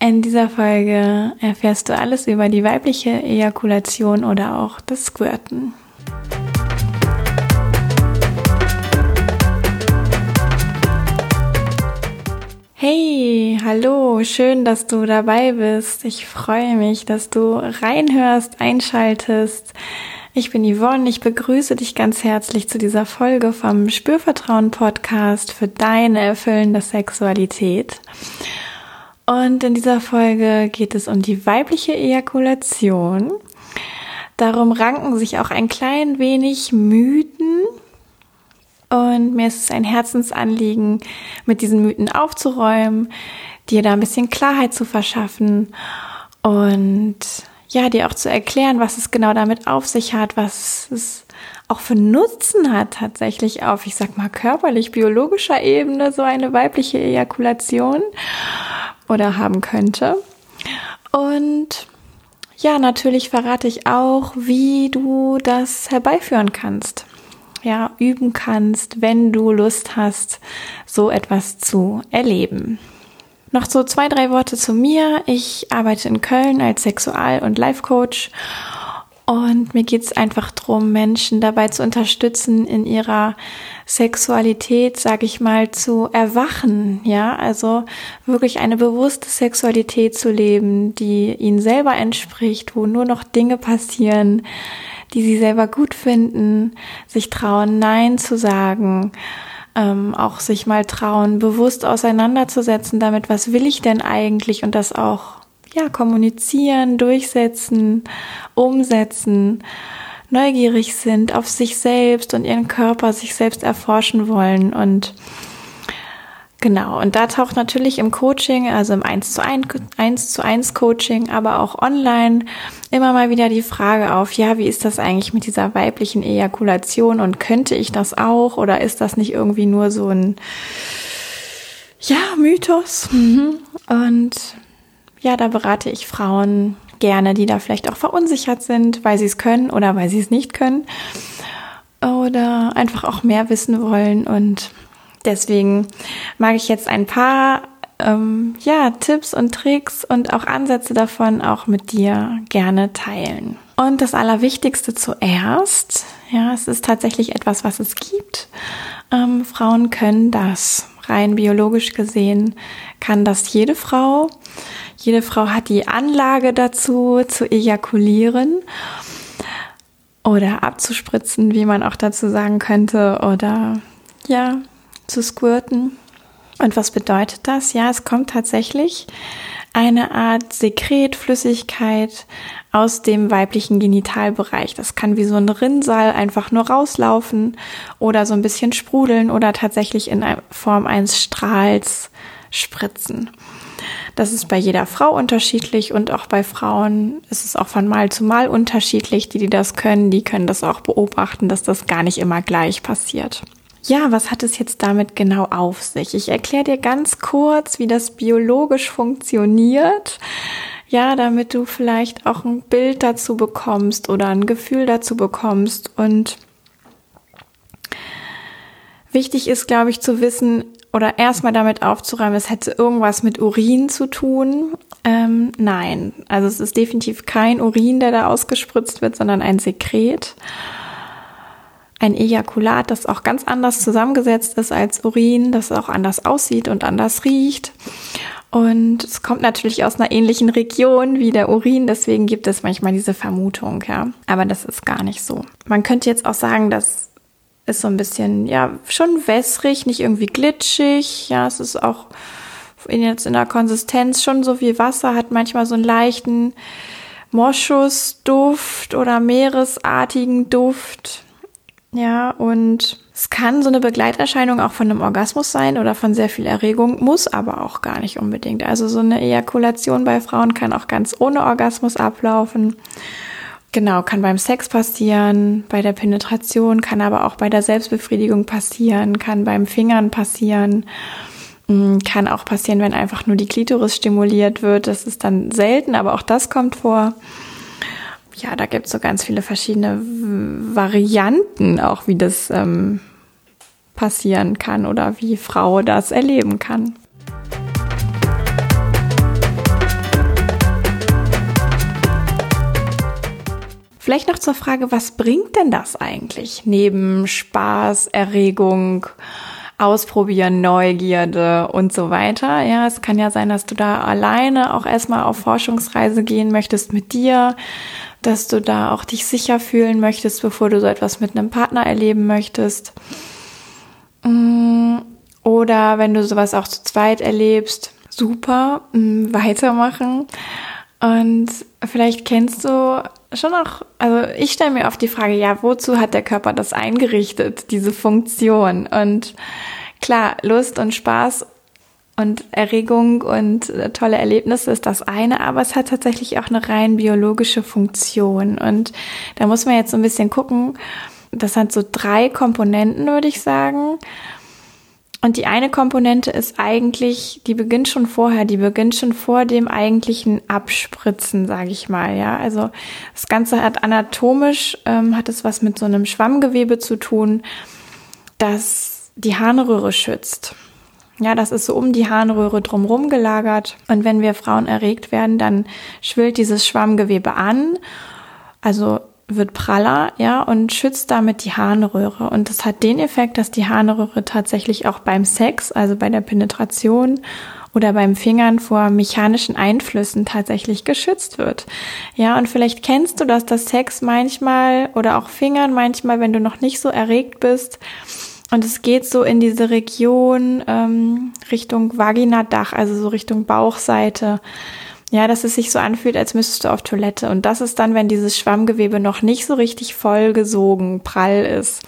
In dieser Folge erfährst du alles über die weibliche Ejakulation oder auch das Squirten. Hey, hallo, schön, dass du dabei bist. Ich freue mich, dass du reinhörst, einschaltest. Ich bin Yvonne, ich begrüße dich ganz herzlich zu dieser Folge vom Spürvertrauen Podcast für deine erfüllende Sexualität. Und in dieser Folge geht es um die weibliche Ejakulation. Darum ranken sich auch ein klein wenig Mythen. Und mir ist es ein Herzensanliegen, mit diesen Mythen aufzuräumen, dir da ein bisschen Klarheit zu verschaffen und ja, dir auch zu erklären, was es genau damit auf sich hat, was es auch für Nutzen hat tatsächlich auf, ich sag mal, körperlich, biologischer Ebene so eine weibliche Ejakulation oder haben könnte. Und ja, natürlich verrate ich auch, wie du das herbeiführen kannst. Ja, üben kannst, wenn du Lust hast, so etwas zu erleben. Noch so zwei, drei Worte zu mir. Ich arbeite in Köln als Sexual- und Life-Coach und mir geht es einfach darum, Menschen dabei zu unterstützen, in ihrer Sexualität, sage ich mal, zu erwachen. Ja, also wirklich eine bewusste Sexualität zu leben, die ihnen selber entspricht, wo nur noch Dinge passieren, die sie selber gut finden, sich trauen, Nein zu sagen. Ähm, auch sich mal trauen, bewusst auseinanderzusetzen damit, was will ich denn eigentlich und das auch ja, kommunizieren, durchsetzen, umsetzen, neugierig sind auf sich selbst und ihren Körper, sich selbst erforschen wollen und Genau, und da taucht natürlich im Coaching, also im 1 zu 1, 1 zu 1 Coaching, aber auch online immer mal wieder die Frage auf, ja, wie ist das eigentlich mit dieser weiblichen Ejakulation und könnte ich das auch oder ist das nicht irgendwie nur so ein, ja, Mythos? Mhm. Und ja, da berate ich Frauen gerne, die da vielleicht auch verunsichert sind, weil sie es können oder weil sie es nicht können oder einfach auch mehr wissen wollen. Und deswegen mag ich jetzt ein paar ähm, ja, Tipps und Tricks und auch Ansätze davon auch mit dir gerne teilen. Und das Allerwichtigste zuerst, ja, es ist tatsächlich etwas, was es gibt. Ähm, Frauen können das. Rein biologisch gesehen kann das jede Frau. Jede Frau hat die Anlage dazu, zu ejakulieren oder abzuspritzen, wie man auch dazu sagen könnte, oder ja, zu squirten. Und was bedeutet das? Ja, es kommt tatsächlich eine Art Sekretflüssigkeit aus dem weiblichen Genitalbereich. Das kann wie so ein Rinnsal einfach nur rauslaufen oder so ein bisschen sprudeln oder tatsächlich in Form eines Strahls spritzen. Das ist bei jeder Frau unterschiedlich und auch bei Frauen ist es auch von Mal zu Mal unterschiedlich. Die, die das können, die können das auch beobachten, dass das gar nicht immer gleich passiert. Ja, was hat es jetzt damit genau auf sich? Ich erkläre dir ganz kurz, wie das biologisch funktioniert. Ja, damit du vielleicht auch ein Bild dazu bekommst oder ein Gefühl dazu bekommst. Und wichtig ist, glaube ich, zu wissen, oder erstmal damit aufzuräumen, es hätte irgendwas mit Urin zu tun. Ähm, nein, also es ist definitiv kein Urin, der da ausgespritzt wird, sondern ein Sekret. Ein Ejakulat, das auch ganz anders zusammengesetzt ist als Urin, das auch anders aussieht und anders riecht. Und es kommt natürlich aus einer ähnlichen Region wie der Urin, deswegen gibt es manchmal diese Vermutung, ja. Aber das ist gar nicht so. Man könnte jetzt auch sagen, dass ist so ein bisschen, ja, schon wässrig, nicht irgendwie glitschig. Ja, es ist auch in, jetzt in der Konsistenz schon so wie Wasser, hat manchmal so einen leichten Moschusduft oder meeresartigen Duft. Ja, und es kann so eine Begleiterscheinung auch von einem Orgasmus sein oder von sehr viel Erregung, muss aber auch gar nicht unbedingt. Also so eine Ejakulation bei Frauen kann auch ganz ohne Orgasmus ablaufen. Genau, kann beim Sex passieren, bei der Penetration, kann aber auch bei der Selbstbefriedigung passieren, kann beim Fingern passieren, mm, kann auch passieren, wenn einfach nur die Klitoris stimuliert wird. Das ist dann selten, aber auch das kommt vor. Ja, da gibt es so ganz viele verschiedene Varianten, auch wie das ähm, passieren kann oder wie Frau das erleben kann. Vielleicht noch zur Frage, was bringt denn das eigentlich neben Spaß, Erregung, Ausprobieren, Neugierde und so weiter. Ja, es kann ja sein, dass du da alleine auch erstmal auf Forschungsreise gehen möchtest mit dir, dass du da auch dich sicher fühlen möchtest, bevor du so etwas mit einem Partner erleben möchtest. Mm, oder wenn du sowas auch zu zweit erlebst, super, mm, weitermachen. Und vielleicht kennst du schon auch, also ich stelle mir oft die Frage, ja, wozu hat der Körper das eingerichtet, diese Funktion? Und klar, Lust und Spaß und Erregung und äh, tolle Erlebnisse ist das eine, aber es hat tatsächlich auch eine rein biologische Funktion. Und da muss man jetzt so ein bisschen gucken, das hat so drei Komponenten, würde ich sagen. Und die eine Komponente ist eigentlich, die beginnt schon vorher, die beginnt schon vor dem eigentlichen Abspritzen, sage ich mal. Ja, also das Ganze hat anatomisch ähm, hat es was mit so einem Schwammgewebe zu tun, das die Harnröhre schützt. Ja, das ist so um die Harnröhre drumherum gelagert. Und wenn wir Frauen erregt werden, dann schwillt dieses Schwammgewebe an. Also wird praller, ja, und schützt damit die Harnröhre. Und das hat den Effekt, dass die Harnröhre tatsächlich auch beim Sex, also bei der Penetration oder beim Fingern vor mechanischen Einflüssen tatsächlich geschützt wird. Ja, und vielleicht kennst du das, dass Sex manchmal oder auch Fingern manchmal, wenn du noch nicht so erregt bist, und es geht so in diese Region ähm, Richtung Vaginadach, also so Richtung Bauchseite ja, dass es sich so anfühlt, als müsstest du auf Toilette. Und das ist dann, wenn dieses Schwammgewebe noch nicht so richtig vollgesogen, prall ist.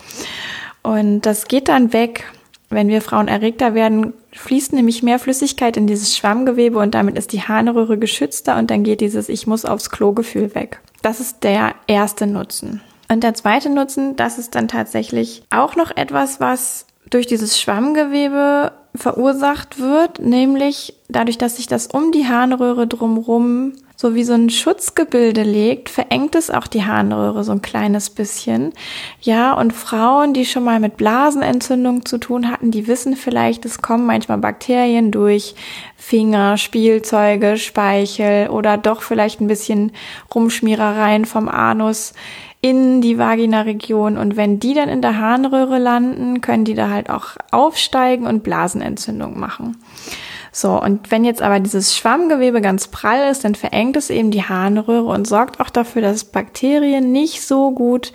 Und das geht dann weg. Wenn wir Frauen erregter werden, fließt nämlich mehr Flüssigkeit in dieses Schwammgewebe und damit ist die Harnröhre geschützter und dann geht dieses Ich muss aufs Klo-Gefühl weg. Das ist der erste Nutzen. Und der zweite Nutzen, das ist dann tatsächlich auch noch etwas, was durch dieses Schwammgewebe verursacht wird, nämlich dadurch, dass sich das um die Harnröhre drumrum so wie so ein Schutzgebilde legt, verengt es auch die Harnröhre so ein kleines bisschen. Ja, und Frauen, die schon mal mit Blasenentzündung zu tun hatten, die wissen vielleicht, es kommen manchmal Bakterien durch Finger, Spielzeuge, Speichel oder doch vielleicht ein bisschen Rumschmierereien vom Anus in die Vagina-Region und wenn die dann in der Harnröhre landen, können die da halt auch aufsteigen und Blasenentzündung machen. So, und wenn jetzt aber dieses Schwammgewebe ganz prall ist, dann verengt es eben die Harnröhre und sorgt auch dafür, dass Bakterien nicht so gut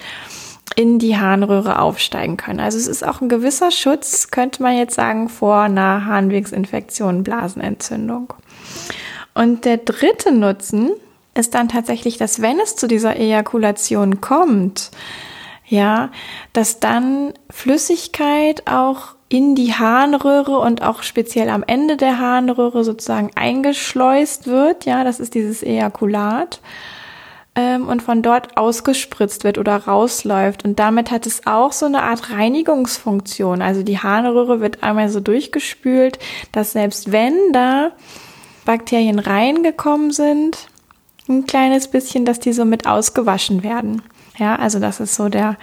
in die Harnröhre aufsteigen können. Also es ist auch ein gewisser Schutz, könnte man jetzt sagen, vor einer Harnwegsinfektion, Blasenentzündung. Und der dritte Nutzen ist dann tatsächlich, dass wenn es zu dieser Ejakulation kommt, ja, dass dann Flüssigkeit auch in die Harnröhre und auch speziell am Ende der Harnröhre sozusagen eingeschleust wird. Ja, das ist dieses Ejakulat. Ähm, und von dort ausgespritzt wird oder rausläuft. Und damit hat es auch so eine Art Reinigungsfunktion. Also die Harnröhre wird einmal so durchgespült, dass selbst wenn da Bakterien reingekommen sind, ein kleines bisschen, dass die so mit ausgewaschen werden. Ja, also das ist so der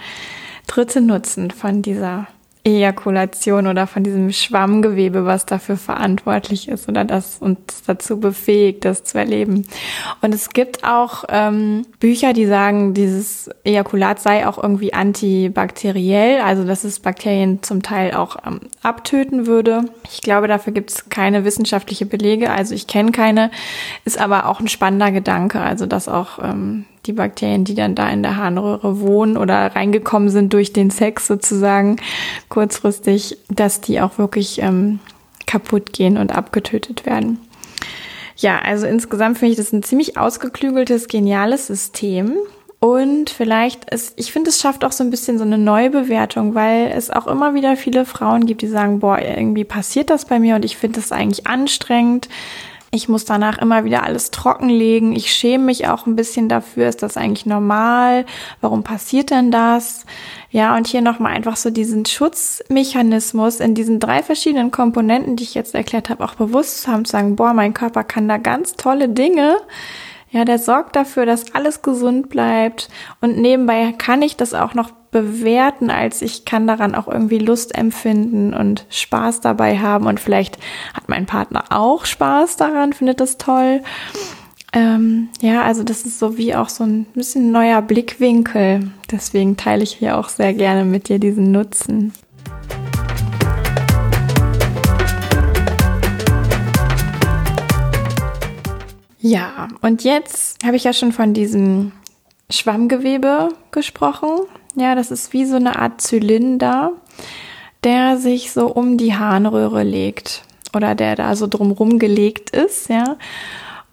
dritte Nutzen von dieser Ejakulation oder von diesem Schwammgewebe, was dafür verantwortlich ist oder das uns dazu befähigt, das zu erleben. Und es gibt auch ähm, Bücher, die sagen, dieses Ejakulat sei auch irgendwie antibakteriell, also dass es Bakterien zum Teil auch ähm, abtöten würde. Ich glaube, dafür gibt es keine wissenschaftliche Belege, also ich kenne keine, ist aber auch ein spannender Gedanke, also dass auch ähm, die Bakterien, die dann da in der Harnröhre wohnen oder reingekommen sind durch den Sex sozusagen kurzfristig, dass die auch wirklich ähm, kaputt gehen und abgetötet werden. Ja, also insgesamt finde ich das ein ziemlich ausgeklügeltes, geniales System. Und vielleicht ist, ich finde, es schafft auch so ein bisschen so eine Neubewertung, weil es auch immer wieder viele Frauen gibt, die sagen, boah, irgendwie passiert das bei mir und ich finde das eigentlich anstrengend Ich muss danach immer wieder alles trockenlegen. Ich schäme mich auch ein bisschen dafür. Ist das eigentlich normal? Warum passiert denn das? Ja, und hier nochmal einfach so diesen Schutzmechanismus in diesen drei verschiedenen Komponenten, die ich jetzt erklärt habe, auch bewusst zu haben, zu sagen, boah, mein Körper kann da ganz tolle Dinge. Ja, der sorgt dafür, dass alles gesund bleibt. Und nebenbei kann ich das auch noch bewerten, als ich kann daran auch irgendwie Lust empfinden und Spaß dabei haben. Und vielleicht hat mein Partner auch Spaß daran, findet das toll. Ähm, ja, also das ist so wie auch so ein bisschen neuer Blickwinkel. Deswegen teile ich hier auch sehr gerne mit dir diesen Nutzen. Ja, und jetzt habe ich ja schon von diesem Schwammgewebe gesprochen. Ja, das ist wie so eine Art Zylinder, der sich so um die Harnröhre legt oder der da so drumrum gelegt ist, ja.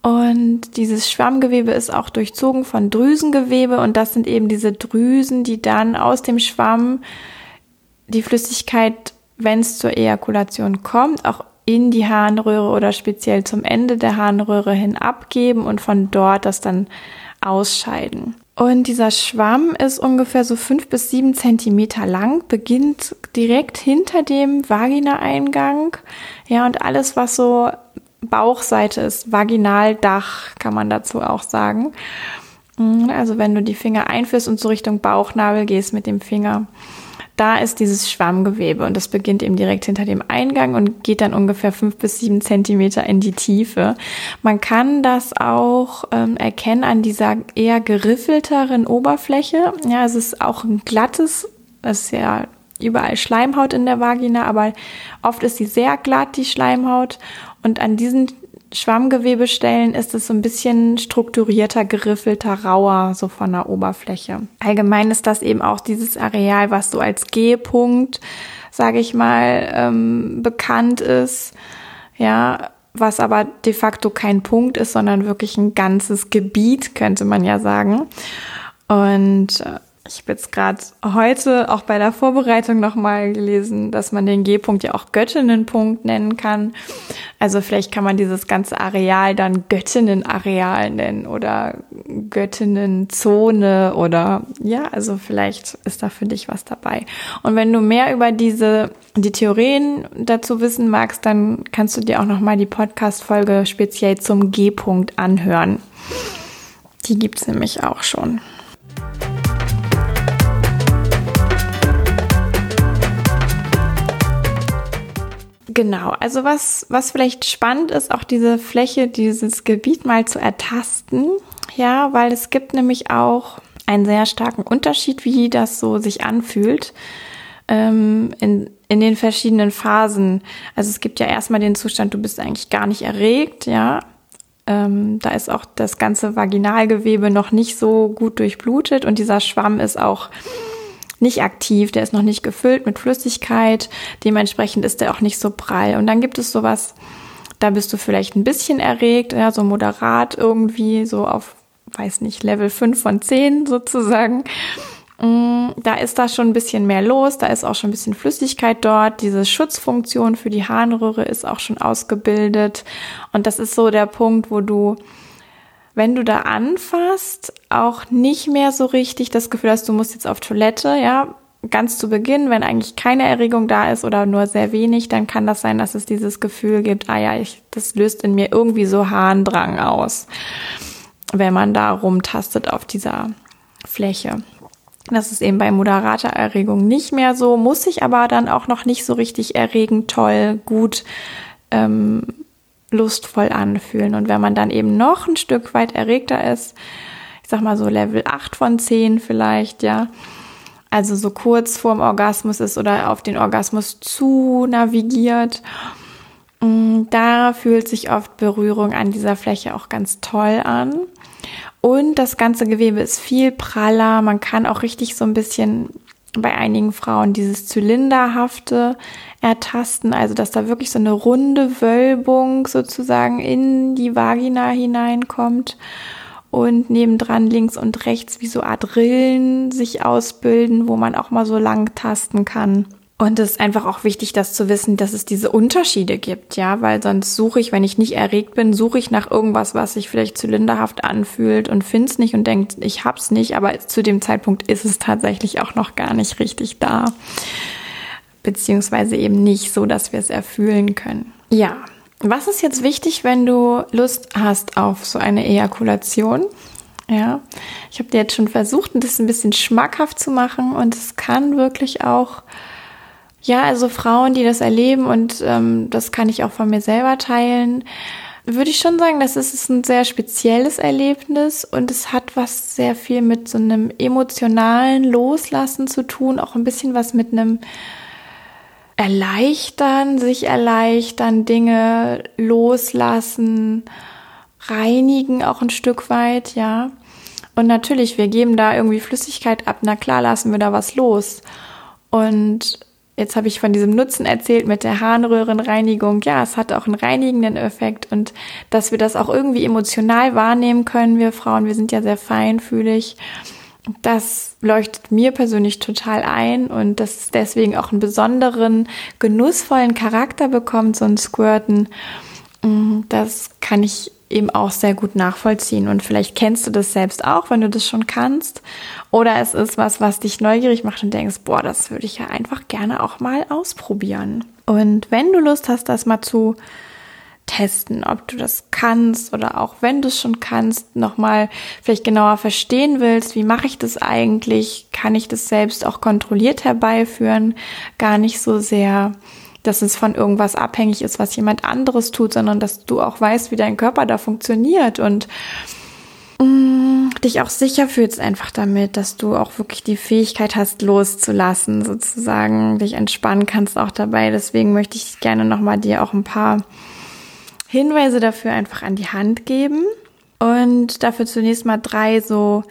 Und dieses Schwammgewebe ist auch durchzogen von Drüsengewebe und das sind eben diese Drüsen, die dann aus dem Schwamm die Flüssigkeit, wenn es zur Ejakulation kommt, auch in die Harnröhre oder speziell zum Ende der Harnröhre hin abgeben und von dort das dann ausscheiden. Und dieser Schwamm ist ungefähr so fünf bis sieben Zentimeter lang, beginnt direkt hinter dem Vaginaeingang. Ja, und alles, was so Bauchseite ist, Vaginaldach kann man dazu auch sagen. Mhm, also wenn du die Finger einführst und so Richtung Bauchnabel gehst mit dem Finger, da ist dieses Schwammgewebe und das beginnt eben direkt hinter dem Eingang und geht dann ungefähr fünf bis sieben Zentimeter in die Tiefe. Man kann das auch ähm, erkennen an dieser eher geriffelteren Oberfläche. Ja, es ist auch ein glattes, das ist ja überall Schleimhaut in der Vagina, aber oft ist sie sehr glatt, die Schleimhaut. Und an diesen Schwammgewebestellen ist es so ein bisschen strukturierter, geriffelter, rauer, so von der Oberfläche. Allgemein ist das eben auch dieses Areal, was so als G-Punkt, sage ich mal, ähm, bekannt ist. Ja, was aber de facto kein Punkt ist, sondern wirklich ein ganzes Gebiet, könnte man ja sagen. Und äh, ich habe jetzt gerade heute auch bei der Vorbereitung nochmal gelesen, dass man den G-Punkt ja auch Göttinnenpunkt nennen kann. Also vielleicht kann man dieses ganze Areal dann Göttinnenareal nennen oder Göttinnenzone oder ja, also vielleicht ist da für dich was dabei. Und wenn du mehr über diese die Theorien dazu wissen magst, dann kannst du dir auch nochmal die Podcast-Folge speziell zum G-Punkt anhören. Die gibt's nämlich auch schon. Genau, also was, was vielleicht spannend ist, auch diese Fläche, dieses Gebiet mal zu ertasten. Ja, weil es gibt nämlich auch einen sehr starken Unterschied, wie das so sich anfühlt ähm, in, in den verschiedenen Phasen. Also es gibt ja erstmal den Zustand, du bist eigentlich gar nicht erregt, ja. Ähm, da ist auch das ganze Vaginalgewebe noch nicht so gut durchblutet und dieser Schwamm ist auch nicht aktiv, der ist noch nicht gefüllt mit Flüssigkeit, dementsprechend ist der auch nicht so prall. Und dann gibt es sowas, da bist du vielleicht ein bisschen erregt, ja, so moderat irgendwie, so auf, weiß nicht, Level 5 von 10 sozusagen. Mm, da ist da schon ein bisschen mehr los, da ist auch schon ein bisschen Flüssigkeit dort. Diese Schutzfunktion für die Harnröhre ist auch schon ausgebildet. Und das ist so der Punkt, wo du wenn du da anfasst, auch nicht mehr so richtig das Gefühl hast, du musst jetzt auf Toilette, ja, ganz zu Beginn, wenn eigentlich keine Erregung da ist oder nur sehr wenig, dann kann das sein, dass es dieses Gefühl gibt, ah ja, ich, das löst in mir irgendwie so Harndrang aus, wenn man da rumtastet auf dieser Fläche. Das ist eben bei moderater Erregung nicht mehr so, muss sich aber dann auch noch nicht so richtig erregend, toll, gut ähm, lustvoll anfühlen. Und wenn man dann eben noch ein Stück weit erregter ist, ich sag mal so Level 8 von 10 vielleicht, ja, also so kurz vorm Orgasmus ist oder auf den Orgasmus zu navigiert, mm, da fühlt sich oft Berührung an dieser Fläche auch ganz toll an. Und das ganze Gewebe ist viel praller. Man kann auch richtig so ein bisschen bei einigen Frauen dieses Zylinderhafte ertasten, also dass da wirklich so eine runde Wölbung sozusagen in die Vagina hineinkommt und nebendran links und rechts wie so Art Rillen sich ausbilden, wo man auch mal so lang tasten kann. Und es ist einfach auch wichtig, das zu wissen, dass es diese Unterschiede gibt, ja, weil sonst suche ich, wenn ich nicht erregt bin, suche ich nach irgendwas, was sich vielleicht zylinderhaft anfühlt und finde es nicht und denkt, ich hab's nicht, aber zu dem Zeitpunkt ist es tatsächlich auch noch gar nicht richtig da. Beziehungsweise eben nicht so, dass wir es erfühlen können. Ja, was ist jetzt wichtig, wenn du Lust hast auf so eine Ejakulation? Ja, ich habe dir jetzt schon versucht, das ein bisschen schmackhaft zu machen und es kann wirklich auch ja, also Frauen, die das erleben und ähm, das kann ich auch von mir selber teilen, würde ich schon sagen, das ist ein sehr spezielles Erlebnis und es hat was sehr viel mit so einem emotionalen Loslassen zu tun, auch ein bisschen was mit einem Erleichtern, sich erleichtern, Dinge loslassen, reinigen auch ein Stück weit, ja. Und natürlich, wir geben da irgendwie Flüssigkeit ab, na klar lassen wir da was los. Und Jetzt habe ich von diesem Nutzen erzählt mit der Harnröhrenreinigung. Ja, es hat auch einen reinigenden Effekt und dass wir das auch irgendwie emotional wahrnehmen können, wir Frauen, wir sind ja sehr feinfühlig. Das leuchtet mir persönlich total ein und das ist deswegen auch einen besonderen, genussvollen Charakter bekommt, so ein Squirten. Mm, das kann ich eben auch sehr gut nachvollziehen. Und vielleicht kennst du das selbst auch, wenn du das schon kannst. Oder es ist was, was dich neugierig macht und denkst, boah, das würde ich ja einfach gerne auch mal ausprobieren. Und wenn du Lust hast, das mal zu testen, ob du das kannst oder auch wenn du es schon kannst, nochmal vielleicht genauer verstehen willst, wie mache ich das eigentlich? Kann ich das selbst auch kontrolliert herbeiführen? Gar nicht so sehr dass es von irgendwas abhängig ist, was jemand anderes tut, sondern dass du auch weißt, wie dein Körper da funktioniert und mm, dich auch sicher fühlst einfach damit, dass du auch wirklich die Fähigkeit hast, loszulassen, sozusagen, dich entspannen kannst auch dabei. Deswegen möchte ich gerne nochmal dir auch ein paar Hinweise dafür einfach an die Hand geben und dafür zunächst mal drei so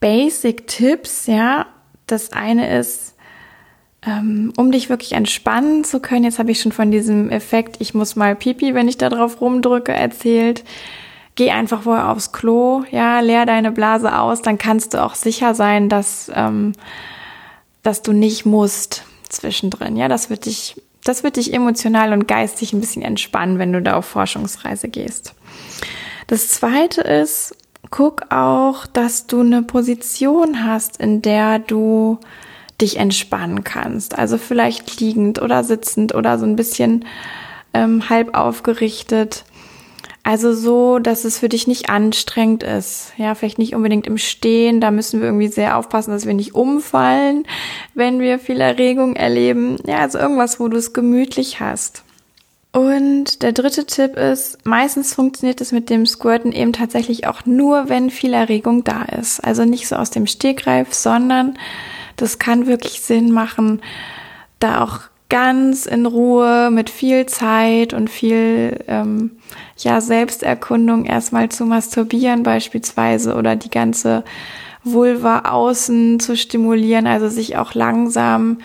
Basic Tipps, ja. Das eine ist, ähm, um dich wirklich entspannen zu können. Jetzt habe ich schon von diesem Effekt, ich muss mal pipi, wenn ich da drauf rumdrücke, erzählt. Geh einfach vorher aufs Klo, ja, leer deine Blase aus, dann kannst du auch sicher sein, dass, ähm, dass du nicht musst zwischendrin. Ja, das wird dich, das wird dich emotional und geistig ein bisschen entspannen, wenn du da auf Forschungsreise gehst. Das zweite ist, guck auch, dass du eine Position hast, in der du dich entspannen kannst. Also vielleicht liegend oder sitzend oder so ein bisschen ähm, halb aufgerichtet. Also so, dass es für dich nicht anstrengend ist. Ja, vielleicht nicht unbedingt im Stehen. Da müssen wir irgendwie sehr aufpassen, dass wir nicht umfallen, wenn wir viel Erregung erleben. Ja, also irgendwas, wo du es gemütlich hast. Und der dritte Tipp ist, meistens funktioniert es mit dem Squirten eben tatsächlich auch nur, wenn viel Erregung da ist. Also nicht so aus dem Stegreif, sondern das kann wirklich Sinn machen, da auch ganz in Ruhe mit viel Zeit und viel ähm, ja Selbsterkundung erstmal zu masturbieren beispielsweise oder die ganze Vulva außen zu stimulieren, also sich auch langsam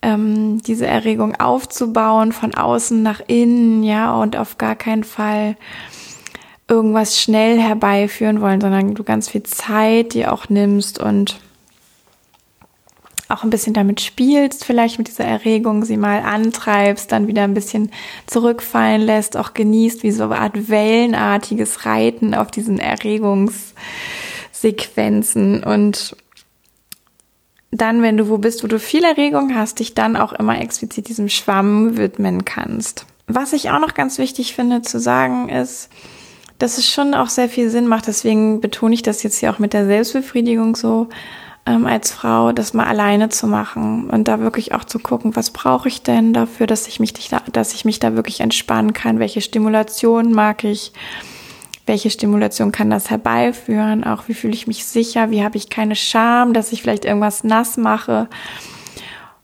ähm, diese Erregung aufzubauen von außen nach innen, ja und auf gar keinen Fall irgendwas schnell herbeiführen wollen, sondern du ganz viel Zeit dir auch nimmst und auch ein bisschen damit spielst, vielleicht mit dieser Erregung sie mal antreibst, dann wieder ein bisschen zurückfallen lässt, auch genießt, wie so eine Art wellenartiges Reiten auf diesen Erregungssequenzen. Und dann, wenn du wo bist, wo du viel Erregung hast, dich dann auch immer explizit diesem Schwamm widmen kannst. Was ich auch noch ganz wichtig finde zu sagen ist, dass es schon auch sehr viel Sinn macht, deswegen betone ich das jetzt hier auch mit der Selbstbefriedigung so, ähm, als Frau, das mal alleine zu machen und da wirklich auch zu gucken, was brauche ich denn dafür, dass ich mich da, dass ich mich da wirklich entspannen kann, welche Stimulation mag ich, welche Stimulation kann das herbeiführen, auch wie fühle ich mich sicher, wie habe ich keine Scham, dass ich vielleicht irgendwas nass mache,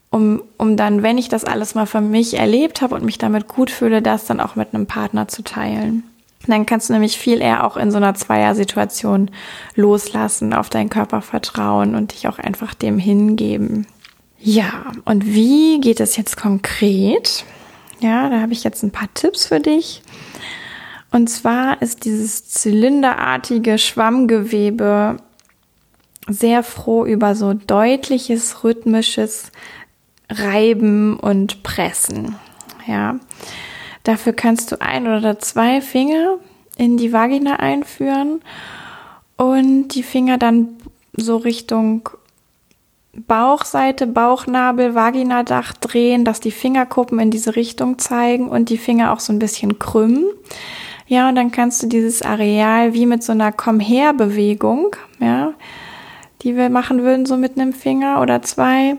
um, um dann, wenn ich das alles mal für mich erlebt habe und mich damit gut fühle, das dann auch mit einem Partner zu teilen. Dann kannst du nämlich viel eher auch in so einer Zweier-Situation loslassen, auf deinen Körper vertrauen und dich auch einfach dem hingeben. Ja, und wie geht es jetzt konkret? Ja, da habe ich jetzt ein paar Tipps für dich. Und zwar ist dieses zylinderartige Schwammgewebe sehr froh über so deutliches, rhythmisches reiben und pressen. Ja. Dafür kannst du ein oder zwei Finger in die Vagina einführen und die Finger dann so Richtung Bauchseite, Bauchnabel, Vaginadach drehen, dass die Fingerkuppen in diese Richtung zeigen und die Finger auch so ein bisschen krümmen. Ja, und dann kannst du dieses Areal wie mit so einer Komm her Bewegung, ja, die wir machen würden, so mit einem Finger oder zwei,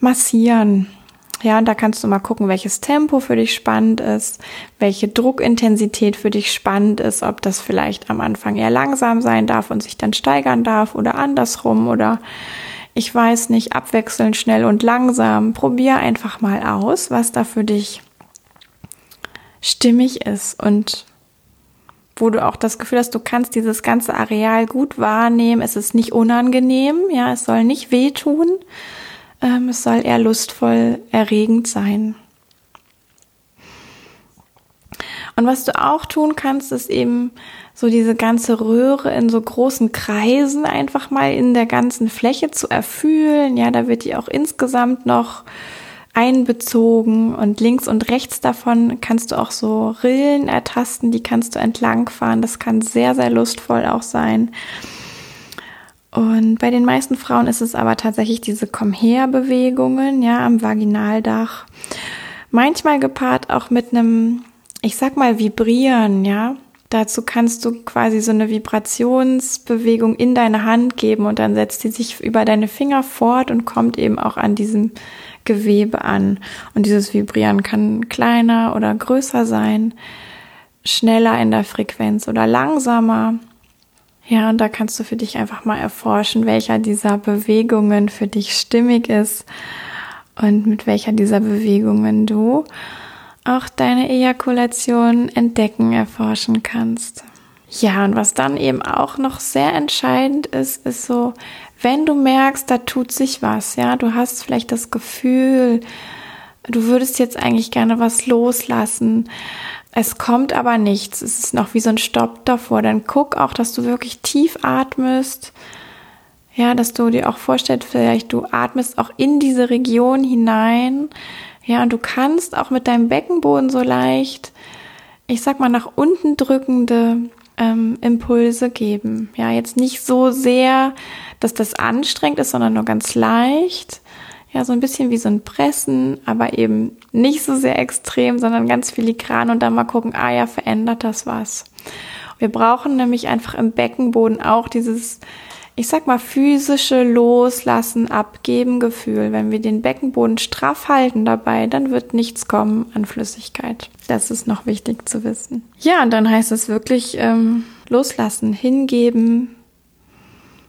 massieren. Ja, und da kannst du mal gucken, welches Tempo für dich spannend ist, welche Druckintensität für dich spannend ist, ob das vielleicht am Anfang eher langsam sein darf und sich dann steigern darf oder andersrum oder ich weiß nicht, abwechselnd schnell und langsam. Probier einfach mal aus, was da für dich stimmig ist und wo du auch das Gefühl hast, du kannst dieses ganze Areal gut wahrnehmen. Es ist nicht unangenehm, ja, es soll nicht wehtun. Ähm, es soll eher lustvoll, erregend sein. Und was du auch tun kannst, ist eben so diese ganze Röhre in so großen Kreisen einfach mal in der ganzen Fläche zu erfühlen. Ja, da wird die auch insgesamt noch einbezogen und links und rechts davon kannst du auch so Rillen ertasten, die kannst du entlangfahren. Das kann sehr, sehr lustvoll auch sein. Und bei den meisten Frauen ist es aber tatsächlich diese Komm her Bewegungen, ja, am Vaginaldach. Manchmal gepaart auch mit einem, ich sag mal, Vibrieren, ja. Dazu kannst du quasi so eine Vibrationsbewegung in deine Hand geben und dann setzt die sich über deine Finger fort und kommt eben auch an diesem Gewebe an. Und dieses Vibrieren kann kleiner oder größer sein, schneller in der Frequenz oder langsamer. Ja, und da kannst du für dich einfach mal erforschen, welcher dieser Bewegungen für dich stimmig ist und mit welcher dieser Bewegungen du auch deine Ejakulation entdecken, erforschen kannst. Ja, und was dann eben auch noch sehr entscheidend ist, ist so, wenn du merkst, da tut sich was, ja, du hast vielleicht das Gefühl, du würdest jetzt eigentlich gerne was loslassen, es kommt aber nichts. Es ist noch wie so ein Stopp davor. Dann guck auch, dass du wirklich tief atmest. Ja, dass du dir auch vorstellst, vielleicht du atmest auch in diese Region hinein. Ja, und du kannst auch mit deinem Beckenboden so leicht, ich sag mal, nach unten drückende ähm, Impulse geben. Ja, jetzt nicht so sehr, dass das anstrengend ist, sondern nur ganz leicht ja, so ein bisschen wie so ein Pressen, aber eben nicht so sehr extrem, sondern ganz filigran und dann mal gucken, ah ja, verändert das was. Wir brauchen nämlich einfach im Beckenboden auch dieses, ich sag mal, physische Loslassen, Abgeben Gefühl. Wenn wir den Beckenboden straff halten dabei, dann wird nichts kommen an Flüssigkeit. Das ist noch wichtig zu wissen. Ja, und dann heißt es wirklich ähm, loslassen, hingeben,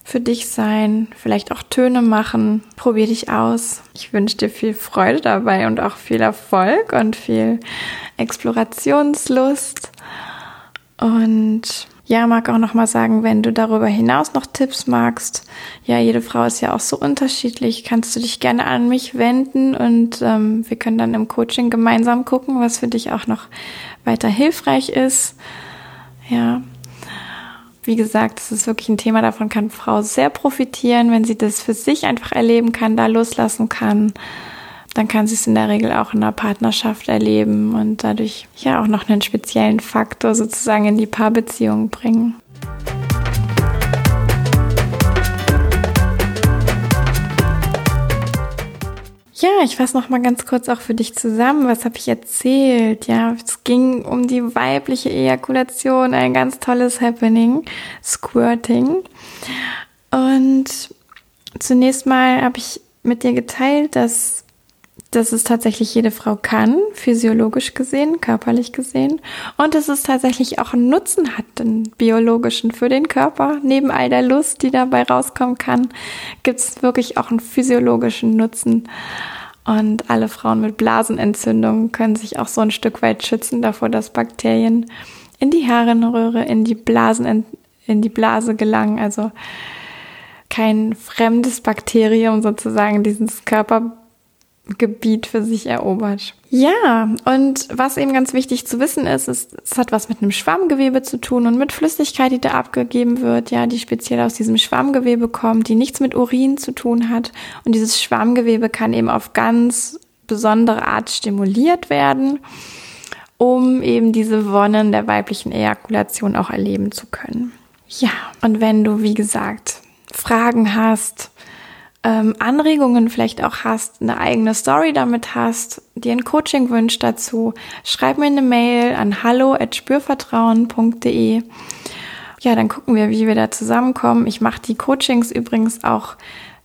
für dich sein, vielleicht auch Töne machen. Probier dich aus. Ich wünsche dir viel Freude dabei und auch viel Erfolg und viel Explorationslust. Und ja, mag auch noch mal sagen, wenn du darüber hinaus noch Tipps magst, ja, jede Frau ist ja auch so unterschiedlich, kannst du dich gerne an mich wenden und ähm, wir können dann im Coaching gemeinsam gucken, was für dich auch noch weiter hilfreich ist. Ja, wie gesagt, es ist wirklich ein Thema, davon kann Frau sehr profitieren, wenn sie das für sich einfach erleben kann, da loslassen kann. Dann kann sie es in der Regel auch in einer Partnerschaft erleben und dadurch ja auch noch einen speziellen Faktor sozusagen in die Paarbeziehung bringen. Ja, ich fasse noch mal ganz kurz auch für dich zusammen. Was habe ich erzählt? Ja, es ging um die weibliche Ejakulation, ein ganz tolles Happening, Squirting. Und zunächst mal habe ich mit dir geteilt, dass dass es tatsächlich jede Frau kann, physiologisch gesehen, körperlich gesehen. Und dass es tatsächlich auch einen Nutzen hat, den biologischen für den Körper. Neben all der Lust, die dabei rauskommen kann, gibt es wirklich auch einen physiologischen Nutzen. Und alle Frauen mit Blasenentzündungen können sich auch so ein Stück weit schützen davor, dass Bakterien in die Harnröhre, in die Blasen, in die Blase gelangen. Also kein fremdes Bakterium sozusagen dieses Körper Gebiet für sich erobert. Ja, und was eben ganz wichtig zu wissen ist, ist, es hat was mit einem Schwammgewebe zu tun und mit Flüssigkeit, die da abgegeben wird, ja, die speziell aus diesem Schwammgewebe kommt, die nichts mit Urin zu tun hat. Und dieses Schwammgewebe kann eben auf ganz besondere Art stimuliert werden, um eben diese Wonnen der weiblichen Ejakulation auch erleben zu können. Ja, und wenn du, wie gesagt, Fragen hast, ähm, Anregungen vielleicht auch hast, eine eigene Story damit hast, dir ein Coaching wünscht dazu, schreib mir eine Mail an hallo@spürvertrauen.de. Ja, dann gucken wir, wie wir da zusammenkommen. Ich mache die Coachings übrigens auch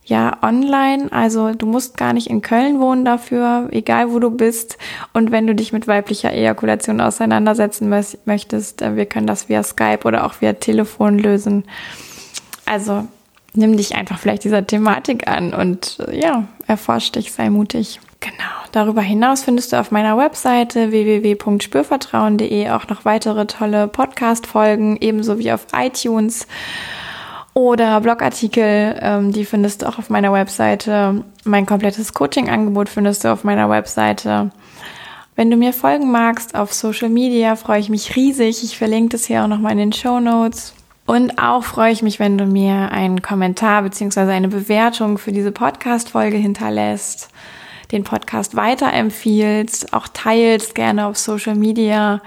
ja online, also du musst gar nicht in Köln wohnen dafür, egal wo du bist. Und wenn du dich mit weiblicher Ejakulation auseinandersetzen möchtest, äh, wir können das via Skype oder auch via Telefon lösen. Also nimm dich einfach vielleicht dieser Thematik an und äh, ja, erforsch dich, sei mutig. Genau. Darüber hinaus findest du auf meiner Webseite www.spürvertrauen.de auch noch weitere tolle Podcast-Folgen, ebenso wie auf iTunes oder Blogartikel. Ähm, die findest du auch auf meiner Webseite. Mein komplettes Coaching-Angebot findest du auf meiner Webseite. Wenn du mir folgen magst auf Social Media, freue ich mich riesig. Ich verlinke das hier auch nochmal in den Show Notes. Und auch freue ich mich, wenn du mir einen Kommentar beziehungsweise eine Bewertung für diese Podcast-Folge hinterlässt, den Podcast weiterempfiehlst, auch teilst gerne auf Social Media.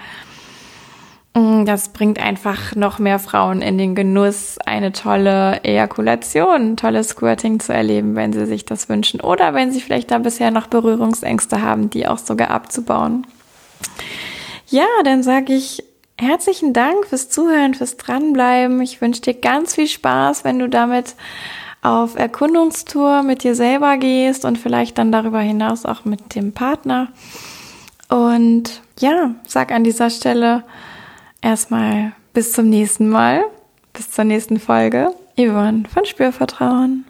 Mm, das bringt einfach noch mehr Frauen in den Genuss, eine tolle Ejakulation, tolles Squirting zu erleben, wenn sie sich das wünschen oder wenn sie vielleicht da bisher noch Berührungsängste haben, die auch sogar abzubauen. Ja, dann sage ich herzlichen Dank fürs Zuhören, fürs Dranbleiben. Ich wünsche dir ganz viel Spaß, wenn du damit auf Erkundungstour mit dir selber gehst und vielleicht dann darüber hinaus auch mit dem Partner. Und ja, sag an dieser Stelle erstmal bis zum nächsten Mal, bis zur nächsten Folge. Yvonne von Spürvertrauen.